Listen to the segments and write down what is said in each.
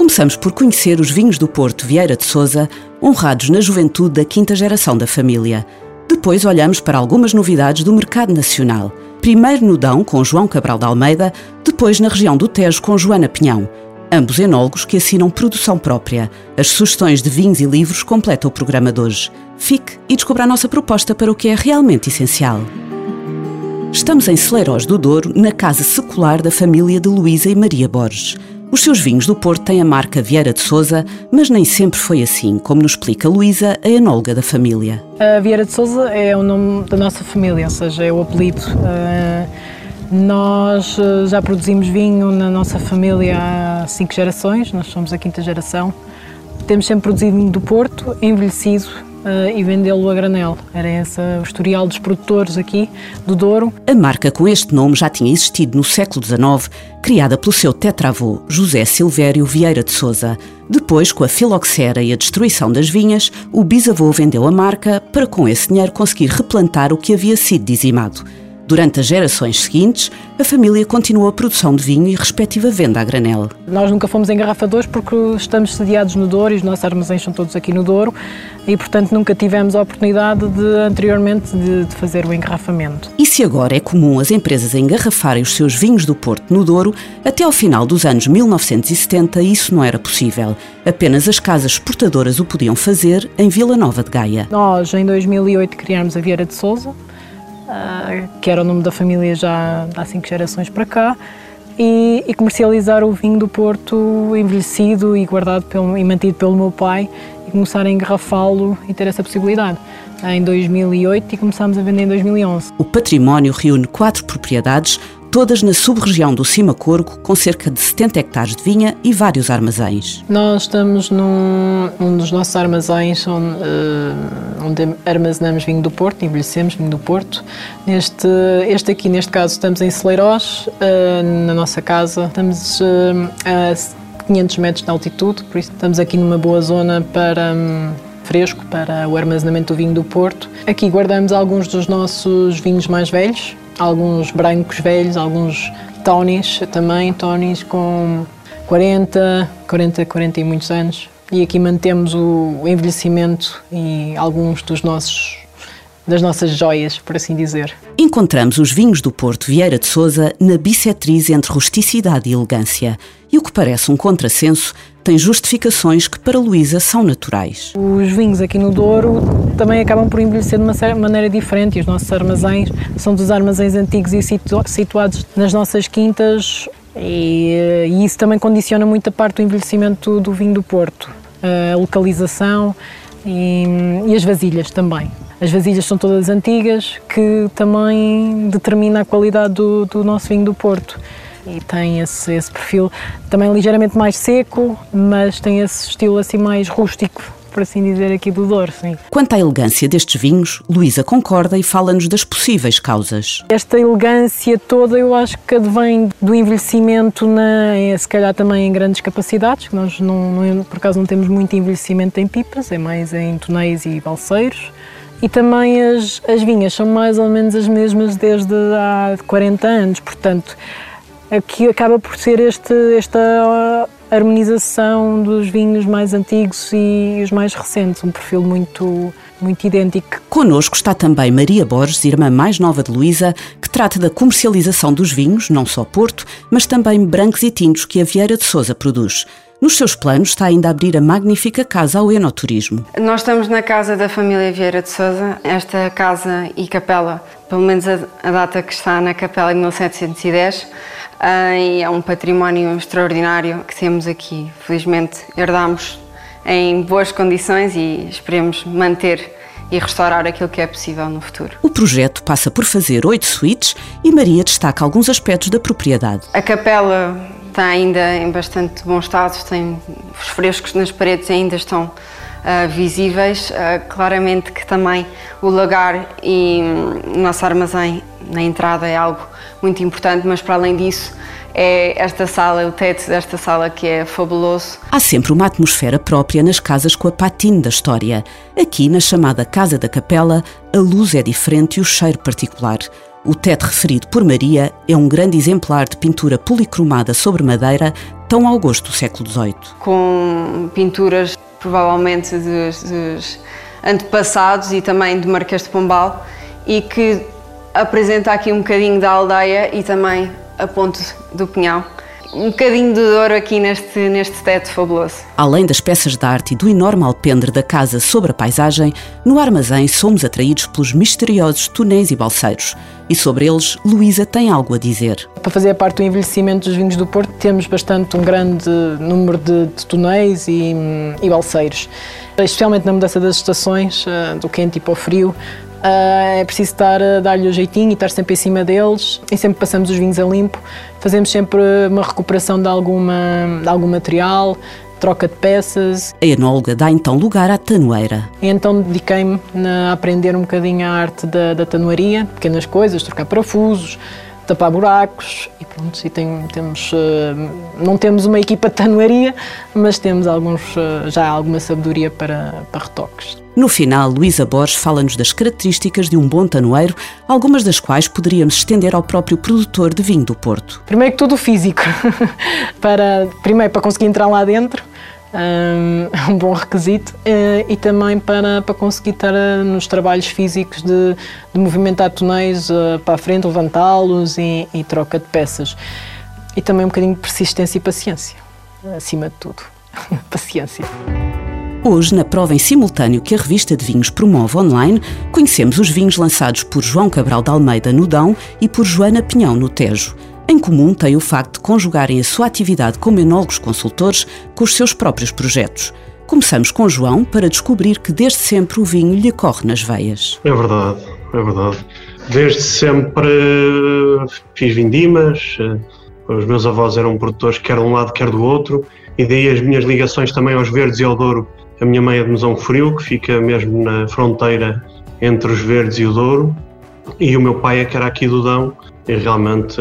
Começamos por conhecer os vinhos do Porto Vieira de Souza, honrados na juventude da quinta geração da família. Depois olhamos para algumas novidades do mercado nacional. Primeiro no Dão, com João Cabral de Almeida, depois na região do Tejo, com Joana Pinhão. Ambos enólogos que assinam produção própria. As sugestões de vinhos e livros completam o programa de hoje. Fique e descubra a nossa proposta para o que é realmente essencial. Estamos em Celeiros do Douro, na casa secular da família de Luísa e Maria Borges. Os seus vinhos do Porto têm a marca Vieira de Souza, mas nem sempre foi assim, como nos explica Luísa, a enóloga da família. A Vieira de Souza é o nome da nossa família, ou seja, é o apelido. Uh, nós uh, já produzimos vinho na nossa família há cinco gerações, nós somos a quinta geração. Temos sempre produzido vinho do Porto, envelhecido, Uh, e vendê-lo a granel. Era esse o historial dos produtores aqui do Douro. A marca com este nome já tinha existido no século XIX, criada pelo seu tetravô, José Silvério Vieira de Souza. Depois, com a filoxera e a destruição das vinhas, o bisavô vendeu a marca para com esse dinheiro conseguir replantar o que havia sido dizimado. Durante as gerações seguintes, a família continuou a produção de vinho e respectiva venda a granel. Nós nunca fomos engarrafadores porque estamos sediados no Douro e os nossos armazéns são todos aqui no Douro e, portanto, nunca tivemos a oportunidade de, anteriormente de, de fazer o engarrafamento. E se agora é comum as empresas engarrafarem os seus vinhos do Porto no Douro, até ao final dos anos 1970 isso não era possível. Apenas as casas exportadoras o podiam fazer em Vila Nova de Gaia. Nós, em 2008, criámos a Vieira de Souza, que era o nome da família já há cinco gerações para cá, e, e, comercializar o vinho do Porto envelhecido e guardado pelo, e mantido pelo meu pai e começar a engarrafá-lo e ter essa possibilidade em 2008 e começámos a vender em 2011. O património reúne quatro propriedades, todas na sub-região do Corgo, com cerca de 70 hectares de vinha e vários armazéns. Nós estamos num, num dos nossos armazéns onde, uh, onde, armazenamos vinho do Porto, envelhecemos vinho do Porto. Neste, este aqui, neste caso, estamos em Celeiros, uh, na nossa casa. Estamos uh, a 500 metros de altitude, por isso estamos aqui numa boa zona para... Um, fresco para o armazenamento do vinho do Porto. Aqui guardamos alguns dos nossos vinhos mais velhos, alguns brancos velhos, alguns Tonys também, Tonys com 40, 40, 40 e muitos anos. E aqui mantemos o envelhecimento e alguns dos nossos das nossas joias, por assim dizer. Encontramos os vinhos do Porto Vieira de Souza na bissetriz entre rusticidade e elegância. E o que parece um contrassenso tem justificações que para Luísa são naturais. Os vinhos aqui no Douro também acabam por envelhecer de uma maneira diferente os nossos armazéns são dos armazéns antigos e situados nas nossas quintas e, e isso também condiciona muito a parte do envelhecimento do vinho do Porto. A localização e, e as vasilhas também. As vasilhas são todas antigas, que também determina a qualidade do, do nosso vinho do Porto. E tem esse, esse perfil também ligeiramente mais seco, mas tem esse estilo assim mais rústico, por assim dizer, aqui do Douro, sim. Quanto à elegância destes vinhos, Luísa concorda e fala-nos das possíveis causas. Esta elegância toda eu acho que advém do envelhecimento, na, se calhar também em grandes capacidades, que nós não, não, por acaso não temos muito envelhecimento em pipas, é mais em tonéis e balseiros. E também as, as vinhas são mais ou menos as mesmas desde há 40 anos, portanto, aqui acaba por ser este, esta harmonização dos vinhos mais antigos e os mais recentes, um perfil muito, muito idêntico. Connosco está também Maria Borges, irmã mais nova de Luísa, que trata da comercialização dos vinhos, não só Porto, mas também brancos e tintos que a Vieira de Souza produz. Nos seus planos está ainda a abrir a magnífica casa ao enoturismo. Nós estamos na casa da família Vieira de Souza. Esta casa e capela, pelo menos a, data que está na capela é de 1710, uh, e é um património extraordinário que temos aqui. Felizmente herdamos em boas condições e esperemos manter e restaurar aquilo que é possível no futuro. O projeto passa por fazer oito suítes e Maria destaca alguns aspectos da propriedade. A capela está ainda em bastante bom estado, tem os frescos nas paredes ainda estão uh, visíveis. Uh, claramente que também o lagar e um, o nosso armazém na entrada é algo muito importante, mas para além disso, é esta sala, o teto desta sala que é fabuloso. Há sempre uma atmosfera própria nas casas com a patine da história. Aqui, na chamada Casa da Capela, a luz é diferente e o cheiro particular. O teto referido por Maria é um grande exemplar de pintura policromada sobre madeira, tão ao gosto do século XVIII. Com pinturas provavelmente dos, dos antepassados e também do Marquês de Pombal e que apresenta aqui um bocadinho da aldeia e também a ponte do Pinhal. Um bocadinho de dor aqui neste, neste teto fabuloso. Além das peças de arte e do enorme alpendre da casa sobre a paisagem, no armazém somos atraídos pelos misteriosos túneis e balseiros. E sobre eles, Luísa tem algo a dizer. Para fazer a parte do envelhecimento dos vinhos do Porto, temos bastante um grande número de, de túneis e, e balseiros. Especialmente na mudança das estações, eh, do quente e para o frio, é preciso estar a dar-lhe o jeitinho e estar sempre em cima deles e sempre passamos os vinhos a limpo. Fazemos sempre uma recuperação de, alguma, de algum material, troca de peças. A enóloga dá então lugar à tanoeira. Então dediquei-me a aprender um bocadinho a arte da, da tanoaria, pequenas coisas, trocar parafusos, tapar buracos e pronto, e tem, temos, uh, não temos uma equipa de tanoaria, mas temos alguns, uh, já alguma sabedoria para, para retoques. No final, Luísa Borges fala-nos das características de um bom tanoeiro, algumas das quais poderíamos estender ao próprio produtor de vinho do Porto. Primeiro que tudo físico, para, primeiro para conseguir entrar lá dentro, um bom requisito eh, e também para, para conseguir estar eh, nos trabalhos físicos de, de movimentar tonéis eh, para a frente, levantá-los e, e troca de peças. E também um bocadinho de persistência e paciência, acima de tudo. paciência. Hoje, na prova em simultâneo que a revista de vinhos promove online, conhecemos os vinhos lançados por João Cabral de Almeida no Dão e por Joana Pinhão no Tejo. Em comum tem o facto de conjugarem a sua atividade como enólogos consultores com os seus próprios projetos. Começamos com João para descobrir que desde sempre o vinho lhe corre nas veias. É verdade, é verdade. Desde sempre fiz vindimas, os meus avós eram produtores quer de um lado, quer do outro, e daí as minhas ligações também aos verdes e ao Douro a minha mãe é de Mesão Frio, que fica mesmo na fronteira entre os Verdes e o Douro, e o meu pai é que era aqui do Dão, e realmente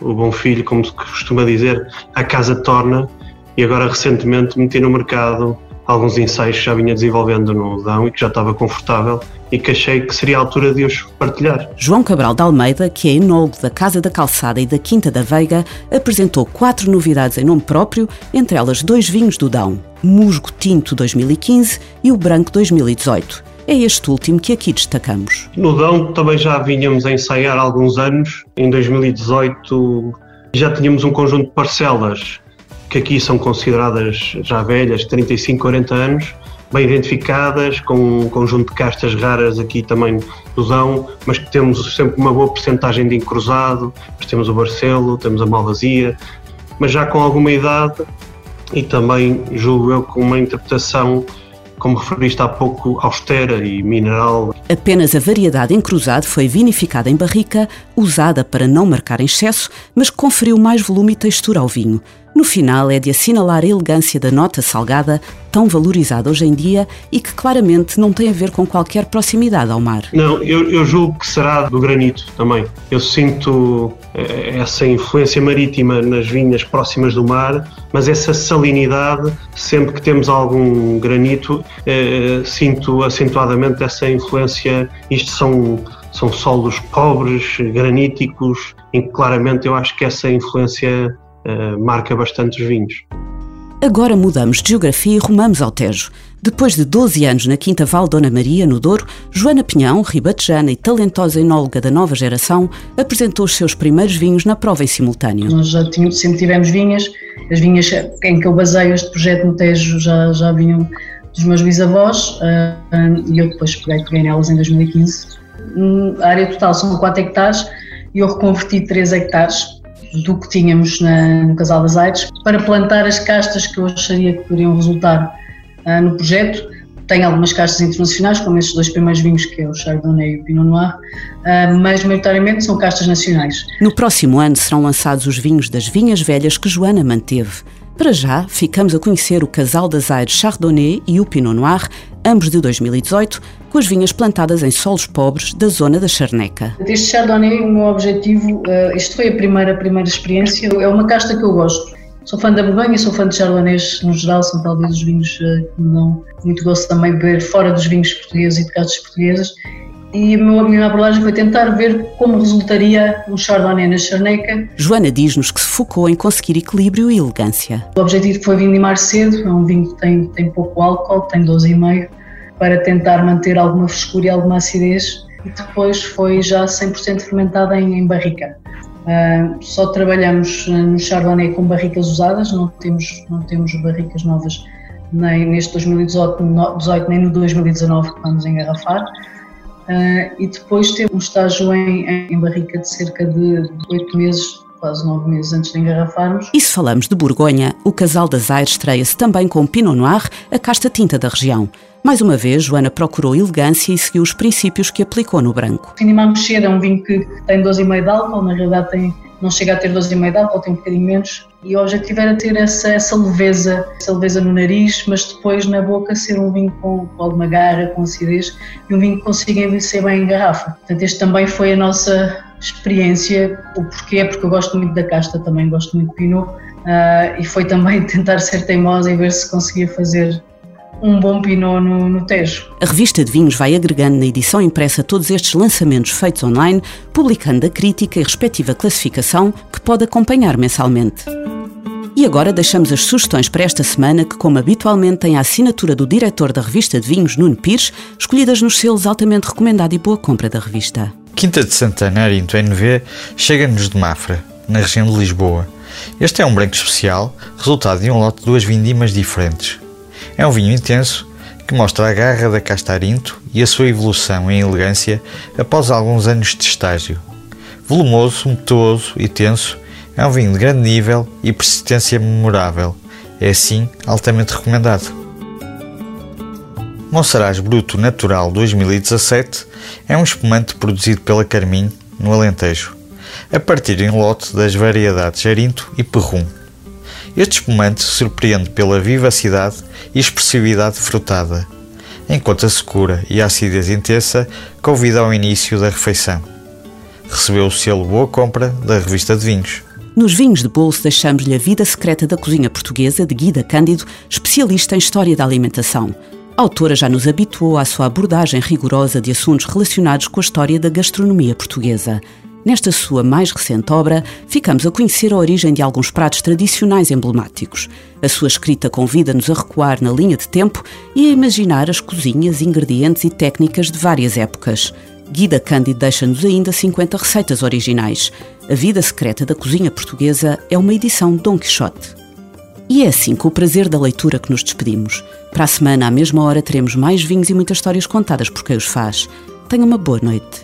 o bom filho, como se costuma dizer, a casa torna, e agora recentemente meti no mercado alguns ensaios que já vinha desenvolvendo no Dão e que já estava confortável e que achei que seria a altura de os partilhar. João Cabral de Almeida, que é enólogo da Casa da Calçada e da Quinta da Veiga, apresentou quatro novidades em nome próprio, entre elas dois vinhos do Dão, Musgo Tinto 2015 e o Branco 2018. É este último que aqui destacamos. No Dão também já vínhamos a ensaiar há alguns anos. Em 2018 já tínhamos um conjunto de parcelas que aqui são consideradas já velhas, 35, 40 anos, bem identificadas, com um conjunto de castas raras aqui também do Dão, mas que temos sempre uma boa percentagem de encruzado, temos o Barcelo, temos a Malvazia, mas já com alguma idade e também, julgo eu, com uma interpretação como referiste há pouco, austera e mineral. Apenas a variedade encruzado foi vinificada em barrica, usada para não marcar em excesso, mas conferiu mais volume e textura ao vinho. No final, é de assinalar a elegância da nota salgada, tão valorizada hoje em dia e que claramente não tem a ver com qualquer proximidade ao mar. Não, eu, eu julgo que será do granito também. Eu sinto eh, essa influência marítima nas vinhas próximas do mar, mas essa salinidade, sempre que temos algum granito, eh, sinto acentuadamente essa influência. Isto são são solos pobres, graníticos, em que claramente eu acho que essa influência uh, marca bastante os vinhos. Agora mudamos de geografia e rumamos ao Tejo. Depois de 12 anos na Quinta Val Dona Maria, no Douro, Joana Pinhão, ribatejana e talentosa enóloga da nova geração, apresentou os seus primeiros vinhos na prova em simultâneo. Nós já tínhamos, sempre tivemos vinhas, as vinhas em que eu baseio este projeto no Tejo já, já vinham dos meus bisavós uh, e eu depois peguei, peguei nelas em 2015. Hum, a área total são 4 hectares e eu reconverti 3 hectares do que tínhamos na, no Casal das Aides para plantar as castas que eu acharia que poderiam resultar uh, no projeto. Tenho algumas castas internacionais, como estes dois primeiros vinhos, que é o Chardonnay e o Pinot Noir, uh, mas maioritariamente são castas nacionais. No próximo ano serão lançados os vinhos das vinhas velhas que Joana manteve. Para já, ficamos a conhecer o casal das Aires Chardonnay e o Pinot Noir, ambos de 2018, com as vinhas plantadas em solos pobres da zona da Charneca. Este Chardonnay, o meu objetivo, uh, isto foi a primeira, a primeira experiência, é uma casta que eu gosto. Sou fã da Borgonha, sou fã de Chardonnays no geral, são talvez os vinhos uh, que me dão muito gosto também beber fora dos vinhos portugueses e de castas portuguesas e a minha abordagem foi tentar ver como resultaria um Chardonnay na charneca. Joana diz-nos que se focou em conseguir equilíbrio e elegância. O objetivo foi vindimar cedo, é um vinho que tem, tem pouco álcool, tem 12,5, para tentar manter alguma frescura e alguma acidez, e depois foi já 100% fermentada em, em barrica. Uh, só trabalhamos no Chardonnay com barricas usadas, não temos, não temos barricas novas nem neste 2018 nem no 2019 que vamos engarrafar. Uh, e depois teve um estágio em, em barrica de cerca de oito meses, quase nove meses antes de engarrafarmos. E se falamos de Borgonha, o casal das Aires estreia-se também com Pinot Noir, a casta tinta da região. Mais uma vez, Joana procurou elegância e seguiu os princípios que aplicou no branco. Finimar cedo é um vinho que tem 12,5 de álcool, na realidade tem, não chega a ter 12,5 de álcool, tem um bocadinho menos, e o objetivo era ter essa, essa leveza, essa leveza no nariz, mas depois na boca ser um vinho com, com alguma garra, com acidez, e um vinho que consiga envelhecer bem em garrafa. Portanto, este também foi a nossa experiência. O porquê? Porque eu gosto muito da casta, também gosto muito de Pinot, uh, e foi também tentar ser teimosa e ver se conseguia fazer um bom Pinot no, no Tejo. A revista de vinhos vai agregando na edição impressa todos estes lançamentos feitos online, publicando a crítica e respectiva classificação que pode acompanhar mensalmente. E agora deixamos as sugestões para esta semana, que, como habitualmente, tem a assinatura do diretor da revista de vinhos, Nuno Pires, escolhidas nos selos altamente recomendado e boa compra da revista. Quinta de Santana, Arinto NV, chega-nos de Mafra, na região de Lisboa. Este é um branco especial, resultado de um lote de duas vindimas diferentes. É um vinho intenso que mostra a garra da casta Arinto e a sua evolução em elegância após alguns anos de estágio. Volumoso, untuoso e tenso, é um vinho de grande nível e persistência memorável. É assim altamente recomendado. Monsaraz Bruto Natural 2017 é um espumante produzido pela Carminho, no Alentejo, a partir em lote das variedades Arinto e Perrum. Este espumante surpreende pela vivacidade e expressividade frutada, enquanto a secura e a acidez intensa convidam ao início da refeição. Recebeu o selo Boa Compra da revista de vinhos. Nos vinhos de bolso deixamos-lhe a vida secreta da cozinha portuguesa de Guida Cândido, especialista em história da alimentação. A autora já nos habituou à sua abordagem rigorosa de assuntos relacionados com a história da gastronomia portuguesa. Nesta sua mais recente obra, ficamos a conhecer a origem de alguns pratos tradicionais emblemáticos. A sua escrita convida-nos a recuar na linha de tempo e a imaginar as cozinhas, ingredientes e técnicas de várias épocas. Guida Cândido deixa-nos ainda 50 receitas originais. A Vida Secreta da Cozinha Portuguesa é uma edição Dom Quixote. E é assim com o prazer da leitura que nos despedimos. Para a semana, à mesma hora, teremos mais vinhos e muitas histórias contadas por quem os faz. Tenha uma boa noite.